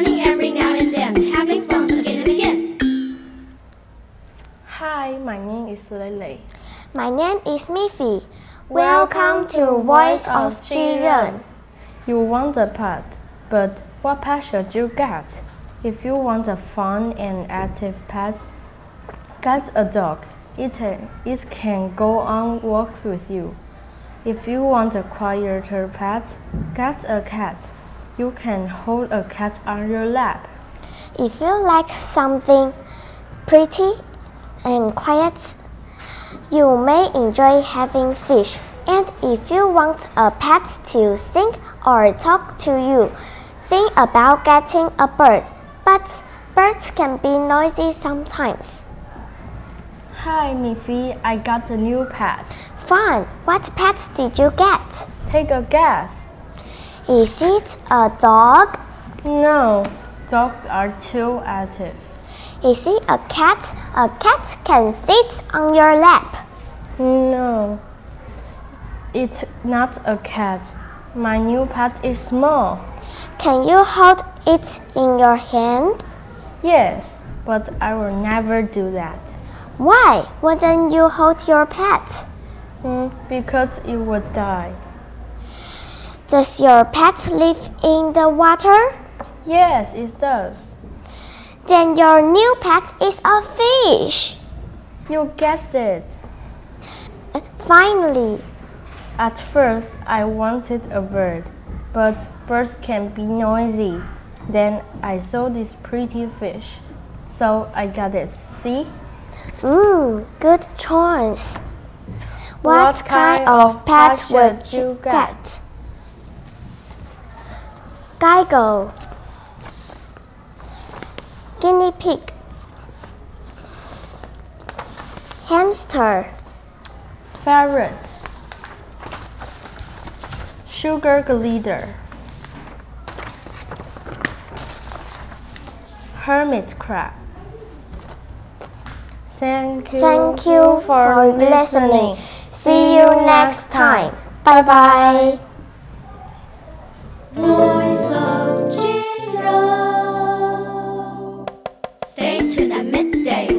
learning every now and then, having fun again and again. Hi, my name is Lele. My name is Miffy. Welcome to Voice of Children. You want a pet, but what pet should you get? If you want a fun and active pet, get a dog. It, it can go on walks with you. If you want a quieter pet, get a cat. You can hold a cat on your lap. If you like something pretty and quiet, you may enjoy having fish. And if you want a pet to sing or talk to you, think about getting a bird. But birds can be noisy sometimes. Hi, Miffy. I got a new pet. Fun! What pet did you get? Take a guess. Is it a dog? No, dogs are too active. Is it a cat? A cat can sit on your lap. No, it's not a cat. My new pet is small. Can you hold it in your hand? Yes, but I will never do that. Why wouldn't you hold your pet? Hmm, because it would die. Does your pet live in the water? Yes, it does. Then your new pet is a fish. You guessed it. Finally, At first, I wanted a bird, but birds can be noisy. Then I saw this pretty fish, so I got it. See? mmm, good choice. What What, kind of pet would you you get? get? Geigo. Guinea pig. Hamster. Ferret. Sugar glider. Hermit crab. Thank you, Thank you for listening. See you next time. Bye bye. To the midday.